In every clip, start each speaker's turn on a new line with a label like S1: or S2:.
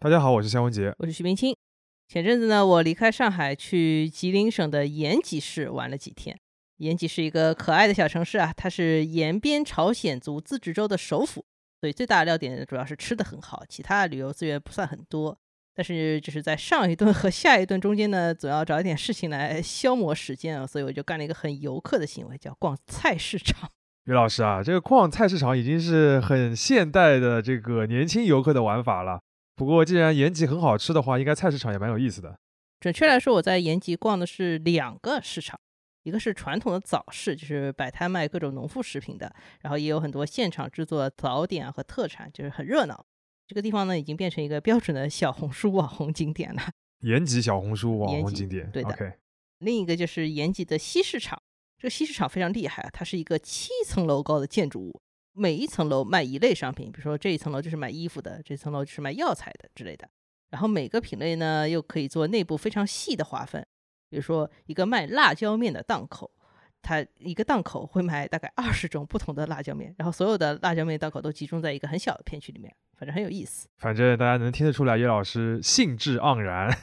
S1: 大家好，我是夏文杰。
S2: 我是徐冰清。前阵子呢，我离开上海去吉林省的延吉市玩了几天。延吉是一个可爱的小城市啊，它是延边朝鲜族自治州的首府，所以最大的亮点主要是吃的很好，其他的旅游资源不算很多。但是就是在上一顿和下一顿中间呢，总要找一点事情来消磨时间啊，所以我就干了一个很游客的行为，叫逛菜市场。
S1: 于老师啊，这个逛菜市场已经是很现代的这个年轻游客的玩法了。不过，既然延吉很好吃的话，应该菜市场也蛮有意思的。
S2: 准确来说，我在延吉逛的是两个市场，一个是传统的早市，就是摆摊卖各种农副食品的，然后也有很多现场制作早点和特产，就是很热闹。这个地方呢，已经变成一个标准的小红书网红景点了。
S1: 延吉小红书网红景点，
S2: 对的。另一个就是延吉的西市场，这个西市场非常厉害啊，它是一个七层楼高的建筑物。每一层楼卖一类商品，比如说这一层楼就是卖衣服的，这层楼就是卖药材的之类的。然后每个品类呢，又可以做内部非常细的划分。比如说一个卖辣椒面的档口，它一个档口会卖大概二十种不同的辣椒面，然后所有的辣椒面档口都集中在一个很小的片区里面，反正很有意思。
S1: 反正大家能听得出来，叶老师兴致盎然，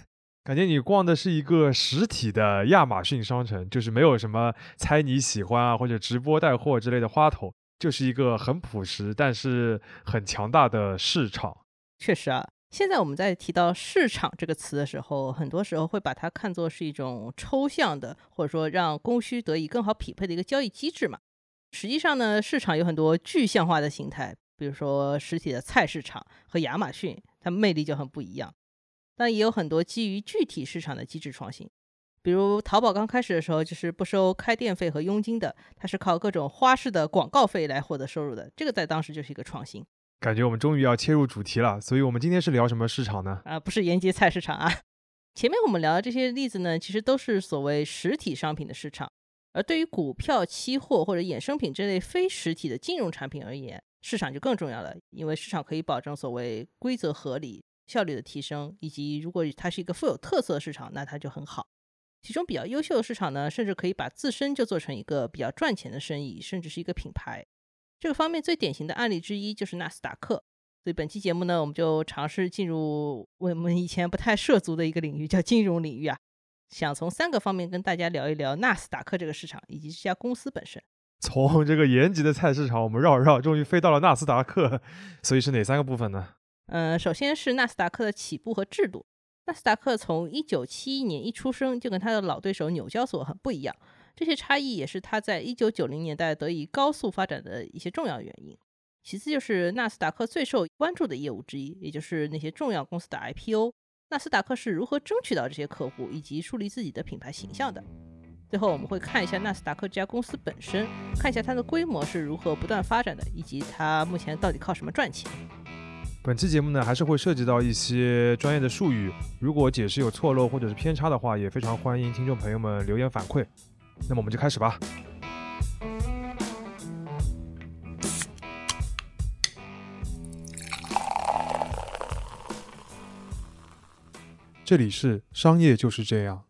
S1: 感觉你逛的是一个实体的亚马逊商城，就是没有什么猜你喜欢啊或者直播带货之类的花头。就是一个很朴实，但是很强大的市场。
S2: 确实啊，现在我们在提到市场这个词的时候，很多时候会把它看作是一种抽象的，或者说让供需得以更好匹配的一个交易机制嘛。实际上呢，市场有很多具象化的形态，比如说实体的菜市场和亚马逊，它魅力就很不一样。但也有很多基于具体市场的机制创新。比如淘宝刚开始的时候，就是不收开店费和佣金的，它是靠各种花式的广告费来获得收入的。这个在当时就是一个创新。
S1: 感觉我们终于要切入主题了，所以我们今天是聊什么市场呢？
S2: 啊，不是延吉菜市场啊。前面我们聊的这些例子呢，其实都是所谓实体商品的市场。而对于股票、期货或者衍生品这类非实体的金融产品而言，市场就更重要了，因为市场可以保证所谓规则合理、效率的提升，以及如果它是一个富有特色的市场，那它就很好。其中比较优秀的市场呢，甚至可以把自身就做成一个比较赚钱的生意，甚至是一个品牌。这个方面最典型的案例之一就是纳斯达克。所以本期节目呢，我们就尝试进入我们以前不太涉足的一个领域，叫金融领域啊。想从三个方面跟大家聊一聊纳斯达克这个市场以及这家公司本身。
S1: 从这个延吉的菜市场，我们绕绕，终于飞到了纳斯达克。所以是哪三个部分呢？
S2: 嗯，首先是纳斯达克的起步和制度。纳斯达克从一九七一年一出生就跟他的老对手纽交所很不一样，这些差异也是他在一九九零年代得以高速发展的一些重要原因。其次就是纳斯达克最受关注的业务之一，也就是那些重要公司的 IPO。纳斯达克是如何争取到这些客户以及树立自己的品牌形象的？最后我们会看一下纳斯达克这家公司本身，看一下它的规模是如何不断发展的，以及它目前到底靠什么赚钱。
S1: 本期节目呢，还是会涉及到一些专业的术语，如果解释有错漏或者是偏差的话，也非常欢迎听众朋友们留言反馈。那么我们就开始吧。这里是商业就是这样。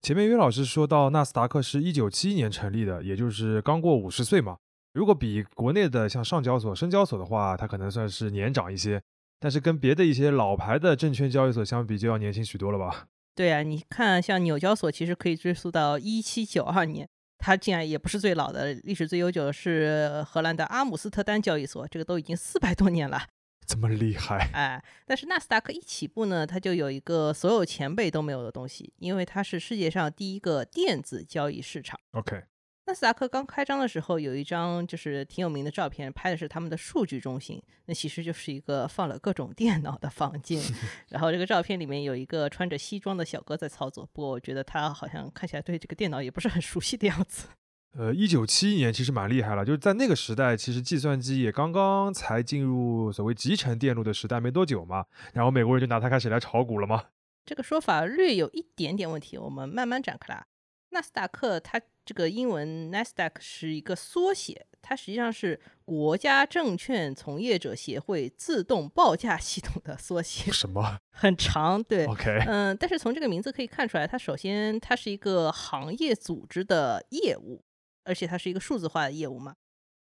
S1: 前面约老师说到，纳斯达克是一九七一年成立的，也就是刚过五十岁嘛。如果比国内的像上交所、深交所的话，它可能算是年长一些，但是跟别的一些老牌的证券交易所相比，就要年轻许多了吧？
S2: 对啊，你看像纽交所，其实可以追溯到一七九二年，它竟然也不是最老的，历史最悠久的是荷兰的阿姆斯特丹交易所，这个都已经四百多年了，
S1: 这么厉害？
S2: 哎，但是纳斯达克一起步呢，它就有一个所有前辈都没有的东西，因为它是世界上第一个电子交易市场。
S1: OK。
S2: 纳斯达克刚开张的时候，有一张就是挺有名的照片，拍的是他们的数据中心，那其实就是一个放了各种 电脑的房间。然后这个照片里面有一个穿着西装的小哥在操作，不过我觉得他好像看起来对这个电脑也不是很熟悉的样子。
S1: 呃，一九七一年其实蛮厉害了，就是在那个时代，其实计算机也刚刚才进入所谓集成电路的时代没多久嘛，然后美国人就拿它开始来炒股了嘛？
S2: 这个说法略有一点点问题，我们慢慢展开来。纳斯达克它。这个英文 Nasdaq 是一个缩写，它实际上是国家证券从业者协会自动报价系统的缩写。
S1: 什么？
S2: 很长，对。
S1: OK。
S2: 嗯，但是从这个名字可以看出来，它首先它是一个行业组织的业务，而且它是一个数字化的业务嘛。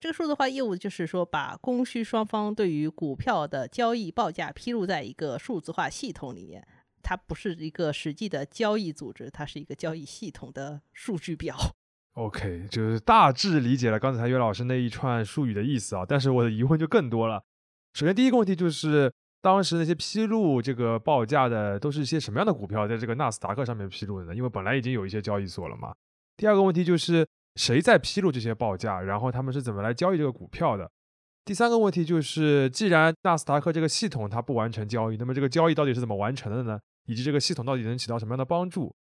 S2: 这个数字化业务就是说，把供需双方对于股票的交易报价披露在一个数字化系统里面。它不是一个实际的交易组织，它是一个交易系统的数据表。
S1: OK，就是大致理解了刚才岳老师那一串术语的意思啊。但是我的疑问就更多了。首先，第一个问题就是，当时那些披露这个报价的都是一些什么样的股票，在这个纳斯达克上面披露的呢？因为本来已经有一些交易所了嘛。第二个问题就是，谁在披露这些报价？然后他们是怎么来交易这个股票的？第三个问题就是，既然纳斯达克这个系统它不完成交易，那么这个交易到底是怎么完成的呢？以及这个系统到底能起到什么样的帮助？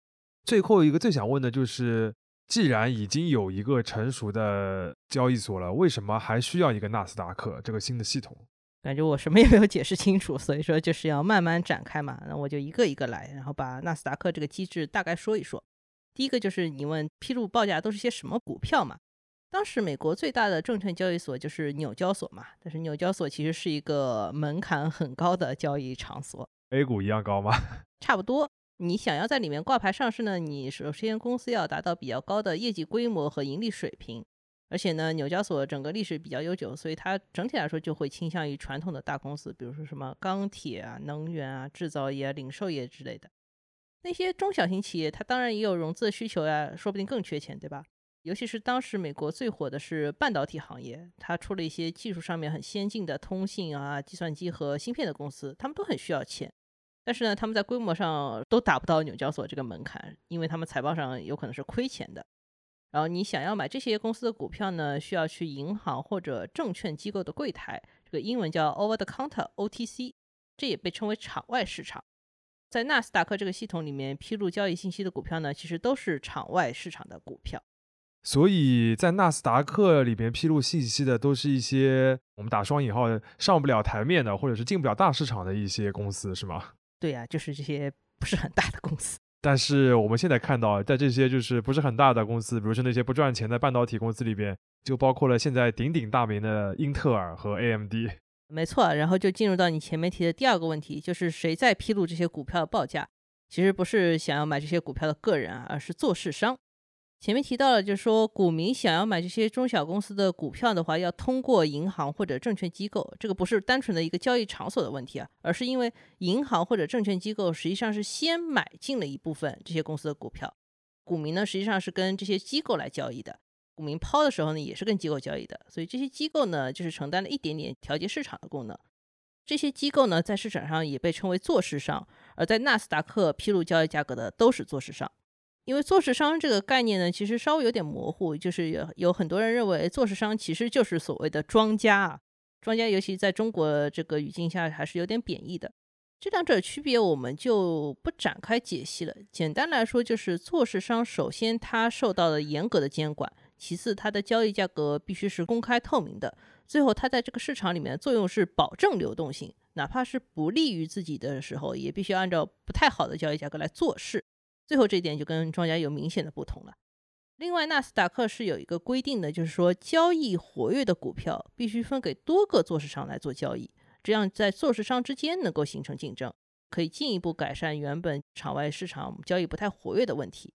S1: 最后一个最想问的就是，既然已经有一个成熟的交易所了，为什么还需要一个纳斯达克这个新的系统？
S2: 感觉我什么也没有解释清楚，所以说就是要慢慢展开嘛。那我就一个一个来，然后把纳斯达克这个机制大概说一说。第一个就是你问披露报价都是些什么股票嘛？当时美国最大的证券交易所就是纽交所嘛，但是纽交所其实是一个门槛很高的交易场所。
S1: A 股一样高吗？
S2: 差不多。你想要在里面挂牌上市呢，你首先公司要达到比较高的业绩规模和盈利水平，而且呢，纽交所整个历史比较悠久，所以它整体来说就会倾向于传统的大公司，比如说什么钢铁啊、能源啊、制造业、零售业之类的。那些中小型企业，它当然也有融资的需求呀，说不定更缺钱，对吧？尤其是当时美国最火的是半导体行业，它出了一些技术上面很先进的通信啊、计算机和芯片的公司，他们都很需要钱。但是呢，他们在规模上都达不到纽交所这个门槛，因为他们财报上有可能是亏钱的。然后你想要买这些公司的股票呢，需要去银行或者证券机构的柜台，这个英文叫 Over the Counter（OTC），这也被称为场外市场。在纳斯达克这个系统里面披露交易信息的股票呢，其实都是场外市场的股票。
S1: 所以在纳斯达克里边披露信息的，都是一些我们打双引号的上不了台面的，或者是进不了大市场的一些公司，是吗？
S2: 对呀，就是这些不是很大的公司。
S1: 但是我们现在看到，在这些就是不是很大的公司，比如说那些不赚钱的半导体公司里边，就包括了现在鼎鼎大名的英特尔和 AMD。
S2: 没错，然后就进入到你前面提的第二个问题，就是谁在披露这些股票的报价？其实不是想要买这些股票的个人啊，而是做市商。前面提到了，就是说股民想要买这些中小公司的股票的话，要通过银行或者证券机构。这个不是单纯的一个交易场所的问题啊，而是因为银行或者证券机构实际上是先买进了一部分这些公司的股票，股民呢实际上是跟这些机构来交易的。股民抛的时候呢，也是跟机构交易的，所以这些机构呢就是承担了一点点调节市场的功能。这些机构呢在市场上也被称为做市商，而在纳斯达克披露交易价格的都是做市商。因为做市商这个概念呢，其实稍微有点模糊，就是有有很多人认为做市商其实就是所谓的庄家啊，庄家尤其在中国这个语境下还是有点贬义的。这两者区别我们就不展开解析了。简单来说，就是做市商首先它受到了严格的监管，其次它的交易价格必须是公开透明的，最后它在这个市场里面的作用是保证流动性，哪怕是不利于自己的时候，也必须按照不太好的交易价格来做事。最后这一点就跟庄家有明显的不同了。另外，纳斯达克是有一个规定的，就是说交易活跃的股票必须分给多个做市商来做交易，这样在做市商之间能够形成竞争，可以进一步改善原本场外市场交易不太活跃的问题。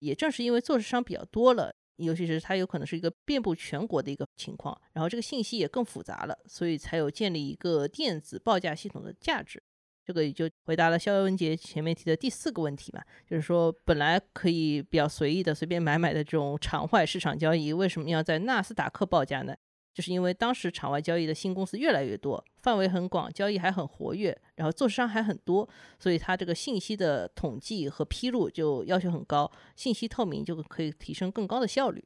S2: 也正是因为做市商比较多了，尤其是它有可能是一个遍布全国的一个情况，然后这个信息也更复杂了，所以才有建立一个电子报价系统的价值。这个也就回答了肖文杰前面提的第四个问题嘛，就是说本来可以比较随意的随便买买的这种场外市场交易，为什么要在纳斯达克报价呢？就是因为当时场外交易的新公司越来越多，范围很广，交易还很活跃，然后做市商还很多，所以它这个信息的统计和披露就要求很高，信息透明就可以提升更高的效率。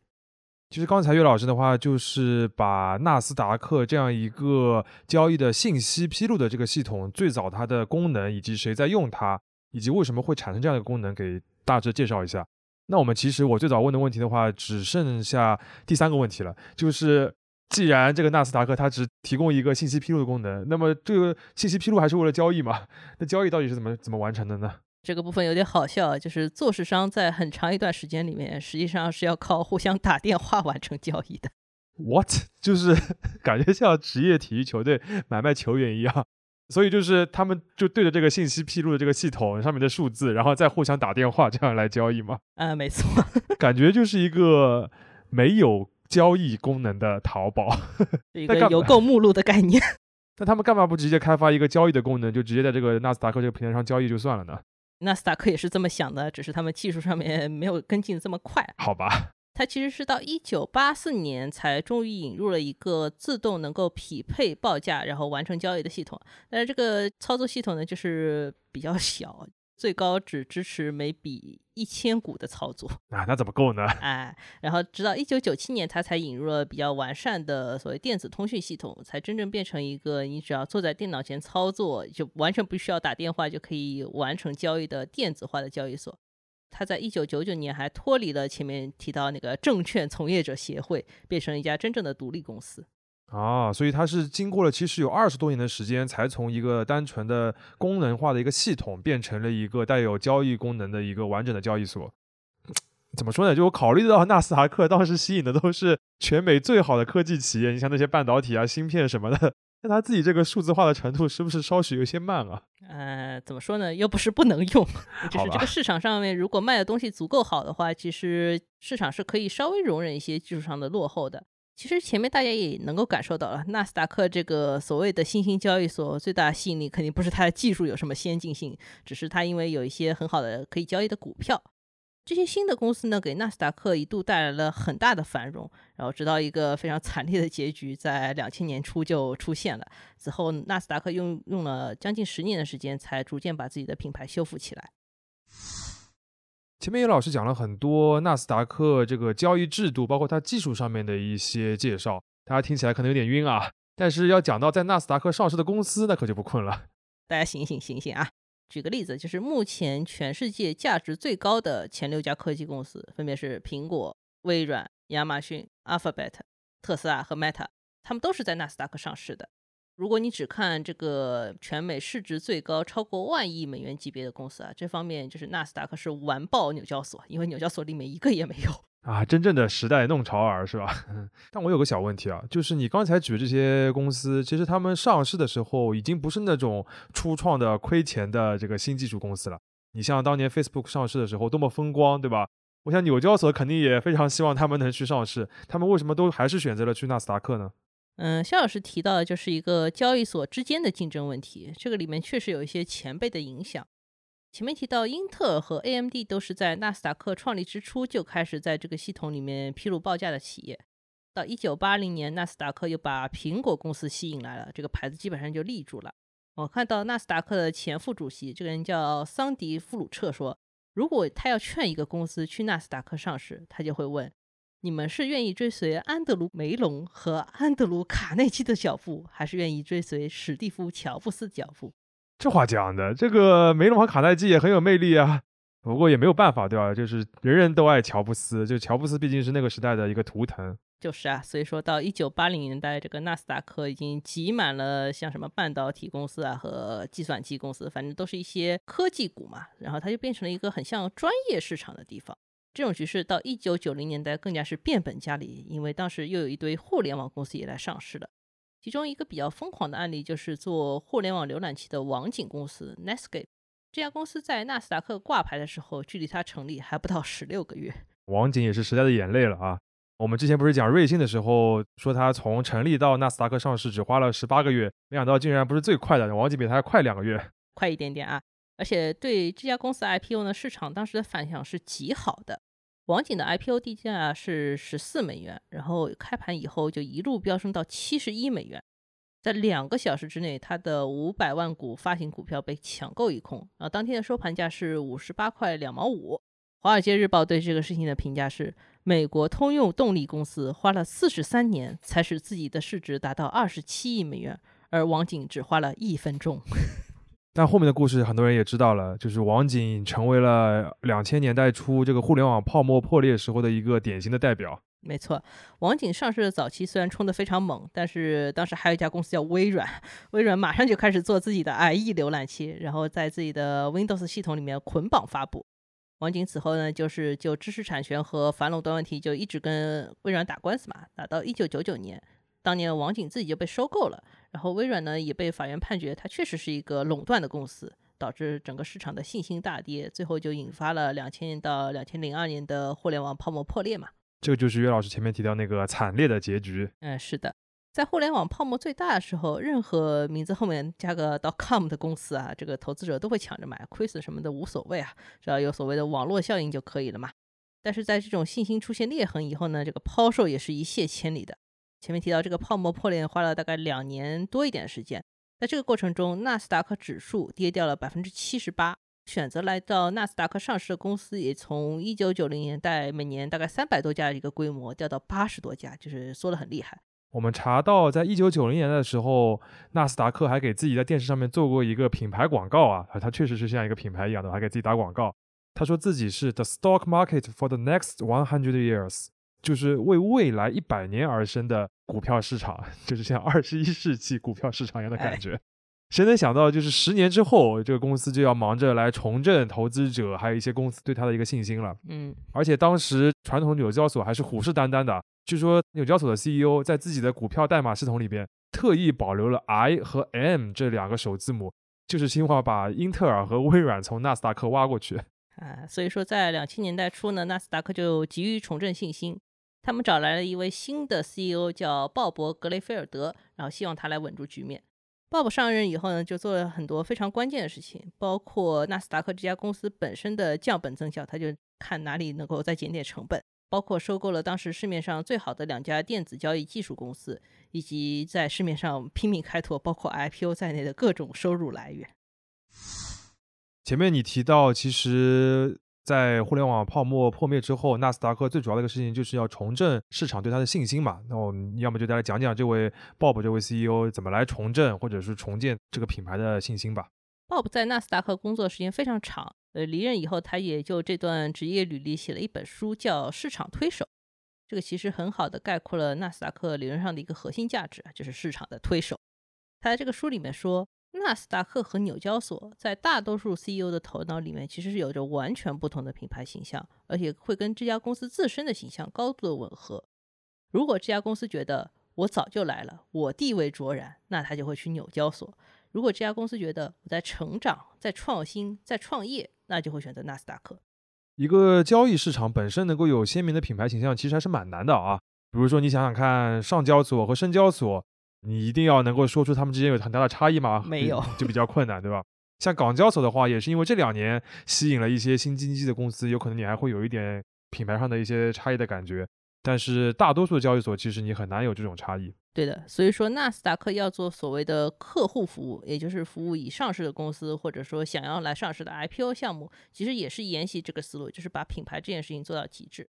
S1: 其实刚才岳老师的话，就是把纳斯达克这样一个交易的信息披露的这个系统，最早它的功能，以及谁在用它，以及为什么会产生这样的功能，给大致介绍一下。那我们其实我最早问的问题的话，只剩下第三个问题了，就是既然这个纳斯达克它只提供一个信息披露的功能，那么这个信息披露还是为了交易嘛？那交易到底是怎么怎么完成的呢？
S2: 这个部分有点好笑，就是做市商在很长一段时间里面，实际上是要靠互相打电话完成交易的。
S1: What？就是 感觉像职业体育球队买卖球员一样，所以就是他们就对着这个信息披露的这个系统上面的数字，然后再互相打电话这样来交易吗？
S2: 啊，没错，
S1: 感觉就是一个没有。交易功能的淘宝。
S2: 一个有购目录的概念。
S1: 那他们干嘛不直接开发一个交易的功能，就直接在这个纳斯达克这个平台上交易就算了呢？
S2: 纳斯达克也是这么想的，只是他们技术上面没有跟进这么快。
S1: 好吧，
S2: 它其实是到一九八四年才终于引入了一个自动能够匹配报价，然后完成交易的系统。但是这个操作系统呢，就是比较小，最高只支持每笔一千股的操作。
S1: 啊，那怎么够呢？
S2: 哎，然后直到一九九七年，它才引入了比较完善的所谓电子通讯系统，才真正变成一个你只要坐在电脑前操作，就完全不需要打电话就可以完成交易的电子化的交易所。它在一九九九年还脱离了前面提到那个证券从业者协会，变成了一家真正的独立公司。
S1: 啊，所以它是经过了其实有二十多年的时间，才从一个单纯的功能化的一个系统，变成了一个带有交易功能的一个完整的交易所。怎么说呢？就我考虑到纳斯达克当时吸引的都是全美最好的科技企业，你像那些半导体啊、芯片什么的，那他自己这个数字化的程度是不是稍许有些慢啊？
S2: 呃，怎么说呢？又不是不能用，就是这个市场上面，如果卖的东西足够好的话，其实市场是可以稍微容忍一些技术上的落后的。其实前面大家也能够感受到了，纳斯达克这个所谓的新兴交易所最大的吸引力，肯定不是它的技术有什么先进性，只是它因为有一些很好的可以交易的股票。这些新的公司呢，给纳斯达克一度带来了很大的繁荣，然后直到一个非常惨烈的结局，在两千年初就出现了。此后，纳斯达克用用了将近十年的时间，才逐渐把自己的品牌修复起来。
S1: 前面有老师讲了很多纳斯达克这个交易制度，包括它技术上面的一些介绍，大家听起来可能有点晕啊。但是要讲到在纳斯达克上市的公司，那可就不困了。
S2: 大家醒醒醒醒啊！举个例子，就是目前全世界价值最高的前六家科技公司，分别是苹果、微软、亚马逊、Alphabet、特斯拉和 Meta，他们都是在纳斯达克上市的。如果你只看这个全美市值最高超过万亿美元级别的公司啊，这方面就是纳斯达克是完爆纽交所，因为纽交所里面一个也没有。
S1: 啊，真正的时代弄潮儿是吧？但我有个小问题啊，就是你刚才举这些公司，其实他们上市的时候已经不是那种初创的亏钱的这个新技术公司了。你像当年 Facebook 上市的时候多么风光，对吧？我想纽交所肯定也非常希望他们能去上市，他们为什么都还是选择了去纳斯达克呢？
S2: 嗯，肖老师提到的就是一个交易所之间的竞争问题，这个里面确实有一些前辈的影响。前面提到，英特尔和 AMD 都是在纳斯达克创立之初就开始在这个系统里面披露报价的企业。到一九八零年，纳斯达克又把苹果公司吸引来了，这个牌子基本上就立住了。我看到纳斯达克的前副主席，这个人叫桑迪·弗鲁彻说，如果他要劝一个公司去纳斯达克上市，他就会问：你们是愿意追随安德鲁·梅隆和安德鲁·卡内基的脚步，还是愿意追随史蒂夫·乔布斯的脚步？
S1: 这话讲的，这个梅隆和卡耐基也很有魅力啊，不过也没有办法，对吧？就是人人都爱乔布斯，就乔布斯毕竟是那个时代的一个图腾。
S2: 就是啊，所以说到一九八零年代，这个纳斯达克已经挤满了像什么半导体公司啊和计算机公司，反正都是一些科技股嘛。然后它就变成了一个很像专业市场的地方。这种局势到一九九零年代更加是变本加厉，因为当时又有一堆互联网公司也来上市了。其中一个比较疯狂的案例就是做互联网浏览器的网景公司 Netscape。这家公司在纳斯达克挂牌的时候，距离它成立还不到十六个月。
S1: 网景也是时代的眼泪了啊！我们之前不是讲瑞幸的时候，说它从成立到纳斯达克上市只花了十八个月，没想到竟然不是最快的，网景比它还快两个月。
S2: 快一点点啊！而且对这家公司 IPO 呢，市场当时的反响是极好的。网景的 IPO 地价是十四美元，然后开盘以后就一路飙升到七十一美元，在两个小时之内，它的五百万股发行股票被抢购一空。然后当天的收盘价是五十八块两毛五。华尔街日报对这个事情的评价是：美国通用动力公司花了四十三年才使自己的市值达到二十七亿美元，而网景只花了一分钟。
S1: 但后面的故事很多人也知道了，就是网景成为了两千年代初这个互联网泡沫破裂时候的一个典型的代表。
S2: 没错，网景上市的早期虽然冲得非常猛，但是当时还有一家公司叫微软，微软马上就开始做自己的 IE 浏览器，然后在自己的 Windows 系统里面捆绑发布。网景此后呢，就是就知识产权和反垄断问题就一直跟微软打官司嘛，打到一九九九年，当年网景自己就被收购了，然后微软呢也被法院判决它确实是一个垄断的公司，导致整个市场的信心大跌，最后就引发了两千年到两千零二年的互联网泡沫破裂嘛。
S1: 这个就是岳老师前面提到那个惨烈的结局。
S2: 嗯，是的，在互联网泡沫最大的时候，任何名字后面加个 .com 的公司啊，这个投资者都会抢着买，亏损什么的无所谓啊，只要有所谓的网络效应就可以了嘛。但是在这种信心出现裂痕以后呢，这个抛售也是一泻千里的。前面提到这个泡沫破裂花了大概两年多一点时间，在这个过程中，纳斯达克指数跌掉了百分之七十八。选择来到纳斯达克上市的公司，也从一九九零年代每年大概三百多家的一个规模，掉到八十多家，就是缩得很厉害。
S1: 我们查到，在一九九零年的时候，纳斯达克还给自己在电视上面做过一个品牌广告啊，它确实是像一个品牌一样的，还给自己打广告。他说自己是 The Stock Market for the Next One Hundred Years，就是为未来一百年而生的股票市场，就是像二十一世纪股票市场一样的感觉。谁能想到，就是十年之后，这个公司就要忙着来重振投资者，还有一些公司对它的一个信心了。
S2: 嗯，
S1: 而且当时传统纽交所还是虎视眈眈的。据说纽交所的 CEO 在自己的股票代码系统里边特意保留了 I 和 M 这两个首字母，就是希望把英特尔和微软从纳斯达克挖过去。
S2: 啊，所以说在两千年代初呢，纳斯达克就急于重振信心，他们找来了一位新的 CEO，叫鲍勃·格雷菲尔德，然后希望他来稳住局面。鲍勃上任以后呢，就做了很多非常关键的事情，包括纳斯达克这家公司本身的降本增效，他就看哪里能够再减点成本，包括收购了当时市面上最好的两家电子交易技术公司，以及在市面上拼命开拓包括 IPO 在内的各种收入来源。
S1: 前面你提到，其实。在互联网泡沫破灭之后，纳斯达克最主要的一个事情就是要重振市场对它的信心嘛。那我们要么就再来讲讲这位 Bob 这位 CEO 怎么来重振或者是重建这个品牌的信心吧。
S2: Bob 在纳斯达克工作时间非常长，呃，离任以后他也就这段职业履历写了一本书，叫《市场推手》。这个其实很好的概括了纳斯达克理论上的一个核心价值，就是市场的推手。他在这个书里面说。纳斯达克和纽交所在大多数 CEO 的头脑里面，其实是有着完全不同的品牌形象，而且会跟这家公司自身的形象高度的吻合。如果这家公司觉得我早就来了，我地位卓然，那他就会去纽交所；如果这家公司觉得我在成长、在创新、在创业，那就会选择纳斯达克。
S1: 一个交易市场本身能够有鲜明的品牌形象，其实还是蛮难的啊。比如说，你想想看，上交所和深交所。你一定要能够说出他们之间有很大的差异吗？
S2: 没有，
S1: 就比较困难，对吧？像港交所的话，也是因为这两年吸引了一些新经济的公司，有可能你还会有一点品牌上的一些差异的感觉。但是大多数的交易所其实你很难有这种差异。
S2: 对的，所以说纳斯达克要做所谓的客户服务，也就是服务已上市的公司，或者说想要来上市的 IPO 项目，其实也是沿袭这个思路，就是把品牌这件事情做到极致。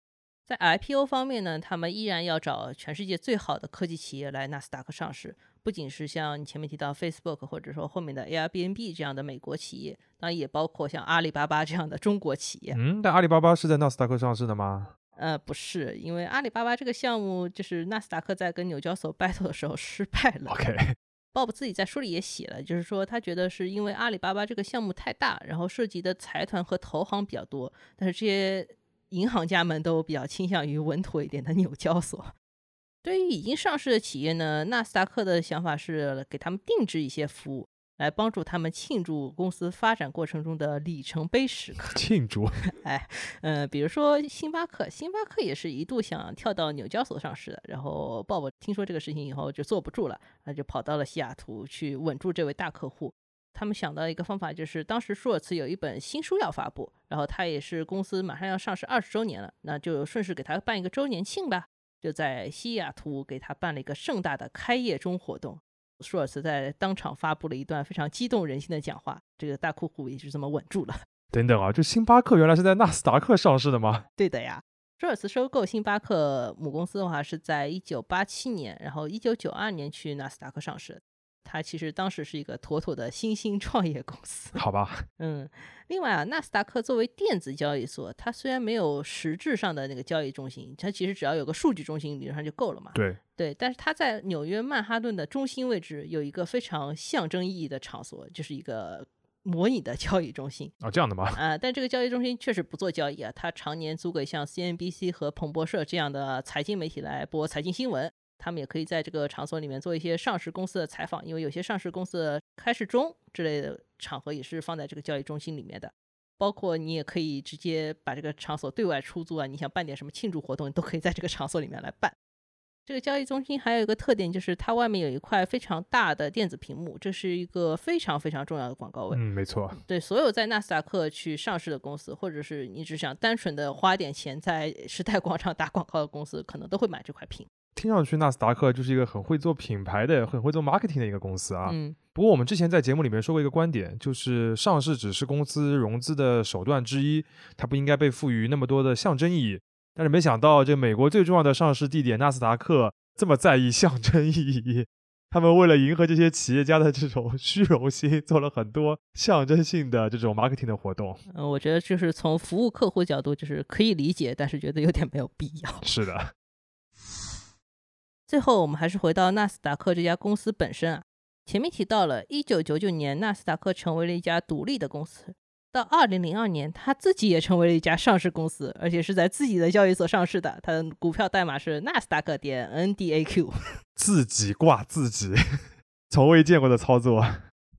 S2: 在 IPO 方面呢，他们依然要找全世界最好的科技企业来纳斯达克上市，不仅是像你前面提到 Facebook 或者说后面的 Airbnb 这样的美国企业，当然也包括像阿里巴巴这样的中国企业。
S1: 嗯，但阿里巴巴是在纳斯达克上市的吗？
S2: 呃，不是，因为阿里巴巴这个项目就是纳斯达克在跟纽交所 battle 的时候失败了。
S1: OK，Bob
S2: 自己在书里也写了，就是说他觉得是因为阿里巴巴这个项目太大，然后涉及的财团和投行比较多，但是这些。银行家们都比较倾向于稳妥一点的纽交所。对于已经上市的企业呢，纳斯达克的想法是给他们定制一些服务，来帮助他们庆祝公司发展过程中的里程碑时刻。
S1: 庆祝？
S2: 哎，嗯，比如说星巴克，星巴克也是一度想跳到纽交所上市的，然后鲍勃听说这个事情以后就坐不住了，那就跑到了西雅图去稳住这位大客户。他们想到一个方法，就是当时舒尔茨有一本新书要发布，然后他也是公司马上要上市二十周年了，那就顺势给他办一个周年庆吧，就在西雅图给他办了一个盛大的开业中活动。舒尔茨在当场发布了一段非常激动人心的讲话，这个大客户也是这么稳住了。
S1: 等等啊，这星巴克原来是在纳斯达克上市的吗？
S2: 对的呀，舒尔茨收购星巴克母公司的话是在一九八七年，然后一九九二年去纳斯达克上市。它其实当时是一个妥妥的新兴创业公司，
S1: 好吧？
S2: 嗯，另外啊，纳斯达克作为电子交易所，它虽然没有实质上的那个交易中心，它其实只要有个数据中心，理论上就够了嘛。
S1: 对
S2: 对，但是它在纽约曼哈顿的中心位置有一个非常象征意义的场所，就是一个模拟的交易中心。
S1: 哦，这样的吗？
S2: 啊，但这个交易中心确实不做交易啊，它常年租给像 CNBC 和彭博社这样的财经媒体来播财经新闻。他们也可以在这个场所里面做一些上市公司的采访，因为有些上市公司的开市中之类的场合也是放在这个交易中心里面的。包括你也可以直接把这个场所对外出租啊，你想办点什么庆祝活动，你都可以在这个场所里面来办。这个交易中心还有一个特点，就是它外面有一块非常大的电子屏幕，这是一个非常非常重要的广告位。
S1: 嗯，没错。
S2: 对所有在纳斯达克去上市的公司，或者是你只想单纯的花点钱在时代广场打广告的公司，可能都会买这块屏。
S1: 听上去纳斯达克就是一个很会做品牌的、很会做 marketing 的一个公司啊。
S2: 嗯，
S1: 不过我们之前在节目里面说过一个观点，就是上市只是公司融资的手段之一，它不应该被赋予那么多的象征意义。但是没想到，这美国最重要的上市地点纳斯达克这么在意象征意义，他们为了迎合这些企业家的这种虚荣心，做了很多象征性的这种 marketing 的活动。
S2: 嗯，我觉得就是从服务客户角度，就是可以理解，但是觉得有点没有必要。
S1: 是的。
S2: 最后，我们还是回到纳斯达克这家公司本身啊。前面提到了，一九九九年纳斯达克成为了一家独立的公司，到二零零二年，他自己也成为了一家上市公司，而且是在自己的交易所上市的。它的股票代码是纳斯达克点 NDAQ，
S1: 自己挂自己，从未见过的操作。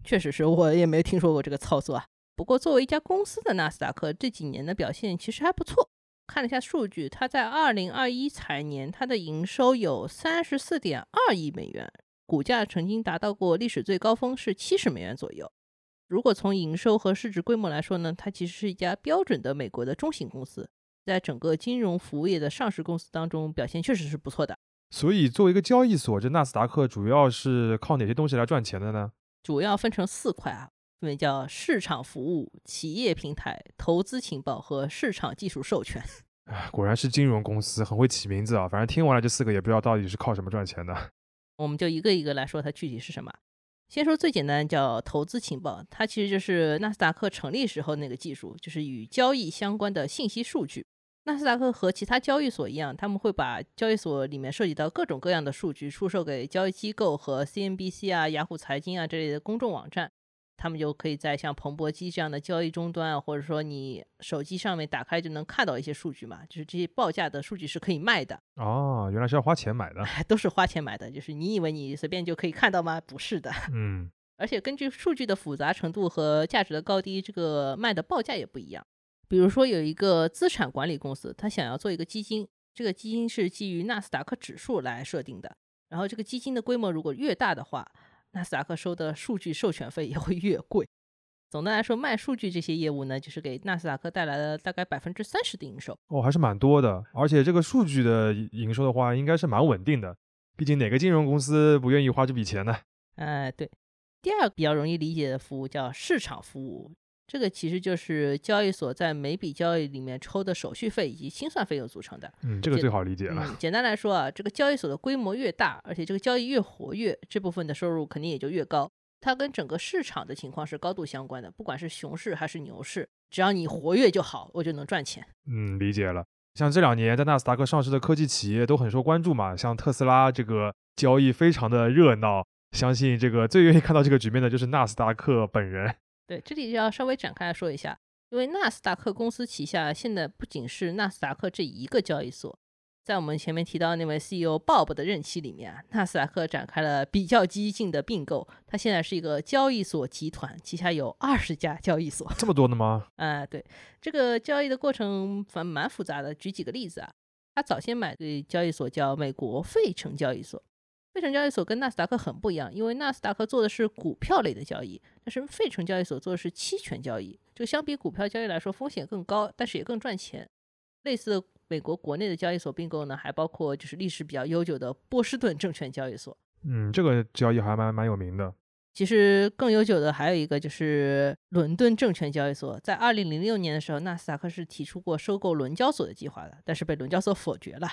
S2: 确实是我也没听说过这个操作啊。不过，作为一家公司的纳斯达克这几年的表现其实还不错。看了一下数据，它在二零二一财年，它的营收有三十四点二亿美元，股价曾经达到过历史最高峰是七十美元左右。如果从营收和市值规模来说呢，它其实是一家标准的美国的中型公司，在整个金融服务业的上市公司当中，表现确实是不错的。
S1: 所以，作为一个交易所，这纳斯达克主要是靠哪些东西来赚钱的呢？
S2: 主要分成四块啊。分别叫市场服务、企业平台、投资情报和市场技术授权。
S1: 哎，果然是金融公司，很会起名字啊！反正听完了这四个，也不知道到底是靠什么赚钱的。
S2: 我们就一个一个来说，它具体是什么。先说最简单，叫投资情报，它其实就是纳斯达克成立时候那个技术，就是与交易相关的信息数据。纳斯达克和其他交易所一样，他们会把交易所里面涉及到各种各样的数据出售给交易机构和 CNBC 啊、雅虎财经啊这类的公众网站。他们就可以在像彭博机这样的交易终端啊，或者说你手机上面打开就能看到一些数据嘛，就是这些报价的数据是可以卖的。
S1: 哦，原来是要花钱买的，
S2: 都是花钱买的。就是你以为你随便就可以看到吗？不是的。
S1: 嗯。
S2: 而且根据数据的复杂程度和价值的高低，这个卖的报价也不一样。比如说有一个资产管理公司，他想要做一个基金，这个基金是基于纳斯达克指数来设定的，然后这个基金的规模如果越大的话。纳斯达克收的数据授权费也会越贵。总的来说，卖数据这些业务呢，就是给纳斯达克带来了大概百分之三十的营收。
S1: 哦，还是蛮多的。而且这个数据的营收的话，应该是蛮稳定的。毕竟哪个金融公司不愿意花这笔钱呢？
S2: 哎，对。第二个比较容易理解的服务叫市场服务。这个其实就是交易所在每笔交易里面抽的手续费以及清算费用组成的。
S1: 嗯，这个最好理解了。
S2: 嗯，简单来说啊，这个交易所的规模越大，而且这个交易越活跃，这部分的收入肯定也就越高。它跟整个市场的情况是高度相关的，不管是熊市还是牛市，只要你活跃就好，我就能赚钱。
S1: 嗯，理解了。像这两年在纳斯达克上市的科技企业都很受关注嘛，像特斯拉这个交易非常的热闹，相信这个最愿意看到这个局面的就是纳斯达克本人。
S2: 对，这里就要稍微展开来说一下，因为纳斯达克公司旗下现在不仅是纳斯达克这一个交易所，在我们前面提到那位 CEO Bob 的任期里面啊，纳斯达克展开了比较激进的并购，它现在是一个交易所集团，旗下有二十家交易所，
S1: 这么多的吗？
S2: 啊，对，这个交易的过程反蛮复杂的，举几个例子啊，他早先买的交易所叫美国费城交易所。费城交易所跟纳斯达克很不一样，因为纳斯达克做的是股票类的交易，但是费城交易所做的是期权交易。就相比股票交易来说，风险更高，但是也更赚钱。类似美国国内的交易所并购呢，还包括就是历史比较悠久的波士顿证券交易所。
S1: 嗯，这个交易还蛮蛮有名的。
S2: 其实更悠久的还有一个就是伦敦证券交易所，在二零零六年的时候，纳斯达克是提出过收购伦交所的计划的，但是被伦交所否决了。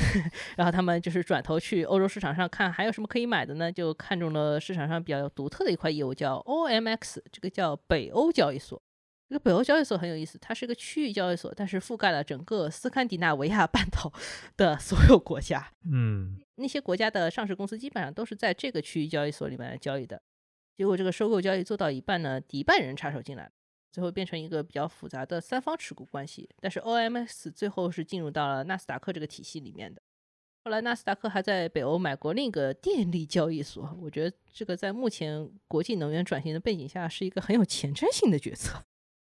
S2: 然后他们就是转头去欧洲市场上看还有什么可以买的呢？就看中了市场上比较独特的一块业务，叫 OMX，这个叫北欧交易所。这个北欧交易所很有意思，它是一个区域交易所，但是覆盖了整个斯堪的纳维亚半岛 的所有国家。
S1: 嗯，
S2: 那些国家的上市公司基本上都是在这个区域交易所里面交易的。结果这个收购交易做到一半呢，迪拜人插手进来，最后变成一个比较复杂的三方持股关系。但是 O M S 最后是进入到了纳斯达克这个体系里面的。后来纳斯达克还在北欧买过另一个电力交易所，我觉得这个在目前国际能源转型的背景下是一个很有前瞻性的决策。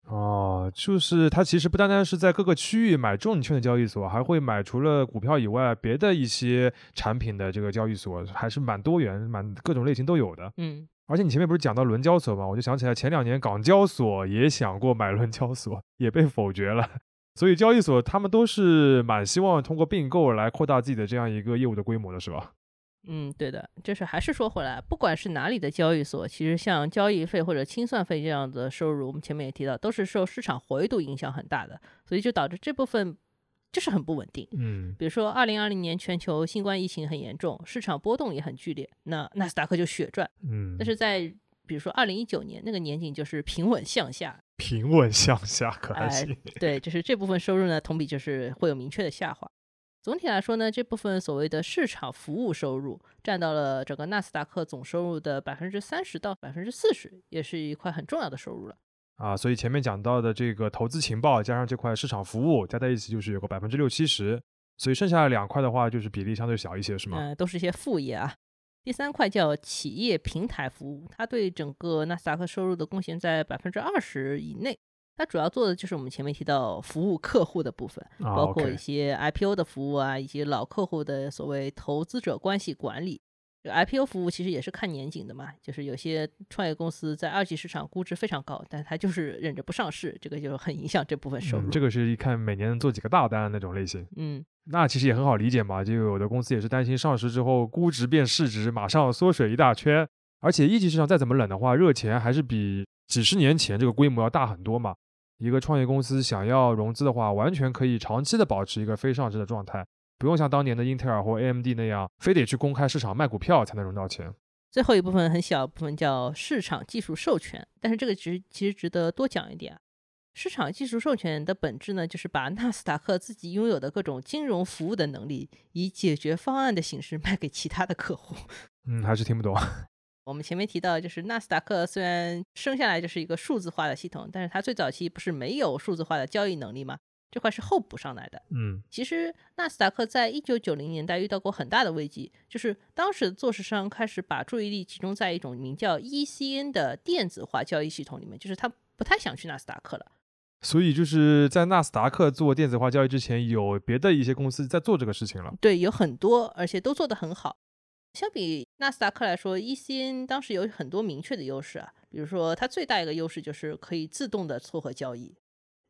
S1: 哦，就是它其实不单单是在各个区域买证券的交易所，还会买除了股票以外别的一些产品的这个交易所，还是蛮多元、蛮各种类型都有的。
S2: 嗯，
S1: 而且你前面不是讲到伦交所吗？我就想起来前两年港交所也想过买伦交所，也被否决了。所以交易所他们都是蛮希望通过并购来扩大自己的这样一个业务的规模的，是吧？
S2: 嗯，对的，就是还是说回来，不管是哪里的交易所，其实像交易费或者清算费这样的收入，我们前面也提到，都是受市场活跃度影响很大的，所以就导致这部分就是很不稳定。
S1: 嗯，
S2: 比如说，二零二零年全球新冠疫情很严重，市场波动也很剧烈，那纳斯达克就血赚。
S1: 嗯，
S2: 但是在比如说二零一九年那个年景就是平稳向下，
S1: 平稳向下可还
S2: 哎
S1: 行？
S2: 对，就是这部分收入呢，同比就是会有明确的下滑。总体来说呢，这部分所谓的市场服务收入占到了整个纳斯达克总收入的百分之三十到百分之四十，也是一块很重要的收入了。
S1: 啊，所以前面讲到的这个投资情报加上这块市场服务加在一起，就是有个百分之六七十，所以剩下的两块的话，就是比例相对小一些，是吗？
S2: 嗯、都是一些副业啊。第三块叫企业平台服务，它对整个纳斯达克收入的贡献在百分之二十以内。它主要做的就是我们前面提到服务客户的部分，
S1: 啊
S2: 包括一些 IPO 的服务啊，以及老客户的所谓投资者关系管理。这个 IPO 服务其实也是看年景的嘛，就是有些创业公司在二级市场估值非常高，但它就是忍着不上市，这个就很影响这部分收入。
S1: 嗯，这个是一看每年能做几个大单的那种类型。
S2: 嗯
S1: 那其实也很好理解嘛，就有的公司也是担心上市之后估值变市值，马上缩水一大圈。而且一级市场再怎么冷的话，热钱还是比几十年前这个规模要大很多嘛。一个创业公司想要融资的话，完全可以长期的保持一个非上市的状态，不用像当年的英特尔或 AMD 那样，非得去公开市场卖股票才能融到钱。
S2: 最后一部分很小部分叫市场技术授权，但是这个值其实值得多讲一点啊。市场技术授权的本质呢，就是把纳斯达克自己拥有的各种金融服务的能力，以解决方案的形式卖给其他的客户。
S1: 嗯，还是听不懂。
S2: 我们前面提到，就是纳斯达克虽然生下来就是一个数字化的系统，但是它最早期不是没有数字化的交易能力吗？这块是后补上来的。
S1: 嗯
S2: 其实纳斯达克在一九九零年代遇到过很大的危机，就是当时的做市商开始把注意力集中在一种名叫 ECN 的电子化交易系统里面，就是他不太想去纳斯达克了。
S1: 所以就是在纳斯达克做电子化交易之前，有别的一些公司在做这个事情了。
S2: 对，有很多，而且都做得很好。相比纳斯达克来说，ECN 当时有很多明确的优势啊，比如说它最大一个优势就是可以自动的撮合交易，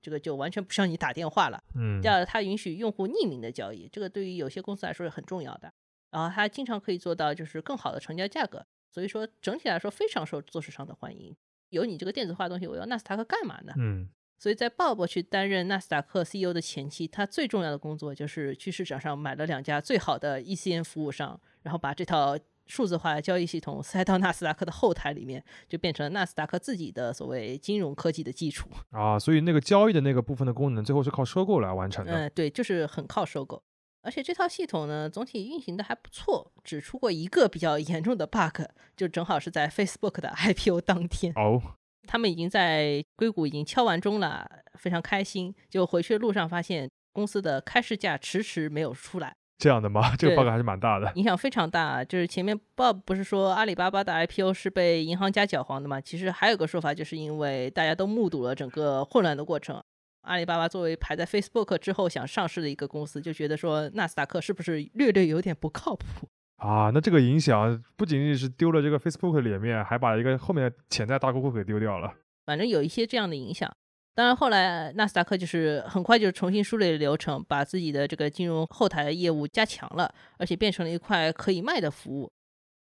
S2: 这个就完全不需要你打电话了。
S1: 嗯
S2: 第，二，它允许用户匿名的交易，这个对于有些公司来说是很重要的。然后它经常可以做到就是更好的成交价格，所以说整体来说非常受做市商的欢迎。有你这个电子化的东西，我要纳斯达克干嘛呢？
S1: 嗯
S2: 所以在鲍勃去担任纳斯达克 CEO 的前期，他最重要的工作就是去市场上买了两家最好的 ECN 服务商，然后把这套数字化的交易系统塞到 纳斯达克的后台里面，就变成了纳斯达克自己的所谓金融科技的基础。
S1: 啊，所以那个交易的那个部分的功能，最后是靠收购来完成的。
S2: 嗯，对，就是很靠收购。而且这套系统呢，总体运行的还不错，只出过一个比较严重的 bug，就正好是在 Facebook 的 IPO 当天，
S1: 哦，
S2: 他们已经在硅谷已经敲完钟了，非常开心。就回去的路上发现公司的开市价迟迟没有出来，
S1: 这样的吗？这个
S2: 对
S1: bug 还是蛮大的。
S2: 影响非常大。就是前面 Bob 不是说阿里巴巴的 IPO 是被银行家搅黄的吗？其实还有个说法，就是因为大家都目睹了整个混乱的过程。阿里巴巴作为排在 Facebook 之后想上市的一个公司，就觉得说纳斯达克是不是略略有点不靠谱？
S1: 啊，那这个影响不仅仅是丢了这个 Facebook 的脸面，还把一个后面的潜在大客户给丢掉了。
S2: 反正有一些这样的影响。当然，后来纳斯达克就是很快就重新梳理了流程，把自己的这个金融后台的业务加强了，而且变成了一块可以卖的服务。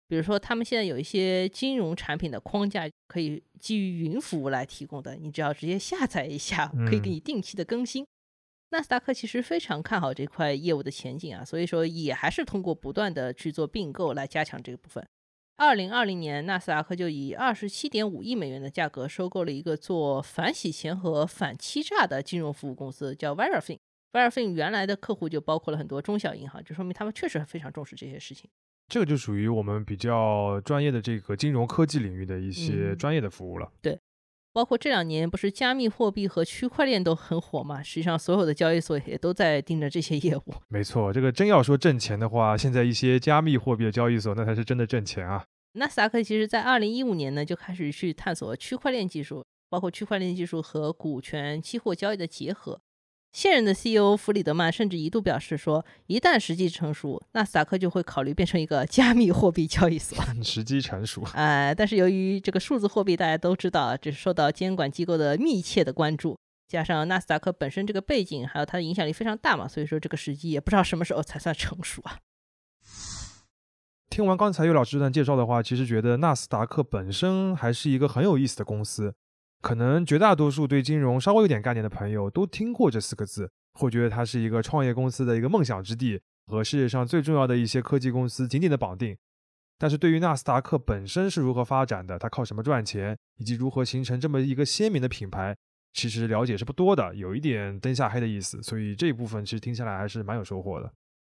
S2: 比如说，他们现在有一些金融产品的框架可以基于云服务来提供的，你只要直接下载一下，可以给
S1: 嗯
S2: 你定期的更新。纳斯达克其实非常看好这块业务的前景啊，所以说也还是通过不断的去做并购来加强这个部分。二零二零年，纳斯达克就以二十七点五亿美元的价格收购了一个做反洗钱和反欺诈的金融服务公司，叫 Verifin。Verifin 原来的客户就包括了很多中小银行，就说明他们确实非常重视这些事情。
S1: 这个就属于我们比较专业的这个金融科技领域的一些
S2: 嗯
S1: 专业的服务了。
S2: 包括这两年不是加密货币和区块链都很火嘛？实际上，所有的交易所也都在盯着这些业务。
S1: 没错，这个真要说挣钱的话，现在一些加密货币的交易所那才是真的挣钱啊。
S2: 纳斯达克其实在二零一五年呢就开始去探索区块链技术，包括区块链技术和股权期货交易的结合。现任的 CEO 弗里德曼甚至一度表示说，一旦时机成熟，纳斯达克就会考虑变成一个 加密货币交易所。
S1: 时机成熟，
S2: 哎，但是由于这个数字货币大家都知道，这是受到监管机构的密切的关注，加上纳斯达克本身这个背景，还有它的影响力非常大嘛，所以说这个时机也不知道什么时候才算成熟啊。
S1: 听完刚才岳老师这段介绍的话，其实觉得纳斯达克本身还是一个很有意思的公司。可能绝大多数对金融稍微有点概念的朋友都听过这四个字，会觉得它是一个创业公司的一个梦想之地，和世界上最重要的一些科技公司紧紧的绑定。但是对于纳斯达克本身是如何发展的，它靠什么赚钱，以及如何形成这么一个鲜明的品牌，其实了解是不多的，有一点灯下黑的意思。所以这一部分其实听下来还是蛮有收获的。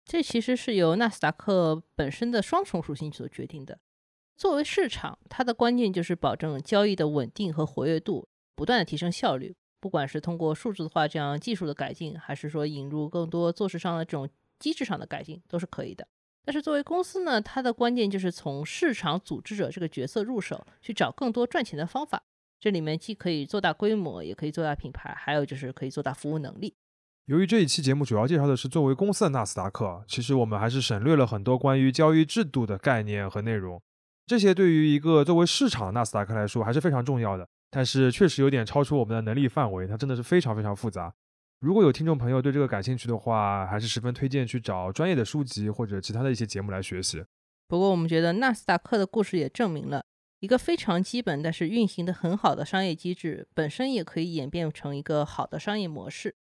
S2: 这其实是由纳斯达克本身的双重属性所决定的。作为市场，它的关键就是保证交易的稳定和活跃度，不断的提升效率。不管是通过数字化这样技术的改进，还是说引入更多做事上的这种机制上的改进，都是可以的。但是作为公司呢，它的关键就是从市场组织者这个角色入手，去找更多赚钱的方法。这里面既可以做大规模，也可以做大品牌，还有就是可以做大服务能力。
S1: 由于这一期节目主要介绍的是作为公司的纳斯达克，其实我们还是省略了很多关于交易制度的概念和内容。这些对于一个作为市场纳斯达克来说还是非常重要的，但是确实有点超出我们的能力范围，它真的是非常非常复杂。如果有听众朋友对这个感兴趣的话，还是十分推荐去找专业的书籍或者其他的一些节目来学习。
S2: 不过我们觉得纳斯达克的故事也证明了一个非常基本但是运行的很好的商业机制本身也可以演变成一个好的商业模式。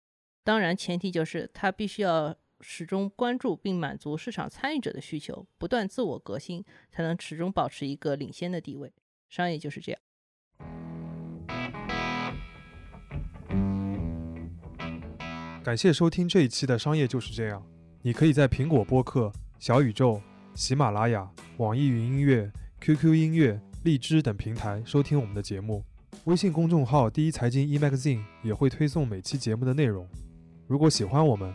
S2: 当然前提就是它必须要。始终关注并满足市场参与者的需求，不断自我革新，才能始终保持一个领先的地位。商业就是这样。
S1: 感谢收听这一期的《商业就是这样》。你可以在苹果播客、小宇宙、喜马拉雅、网易云音乐、QQ 音乐、荔枝等平台收听我们的节目。微信公众号“第一财经 eMagazine” 也会推送每期节目的内容。如果喜欢我们，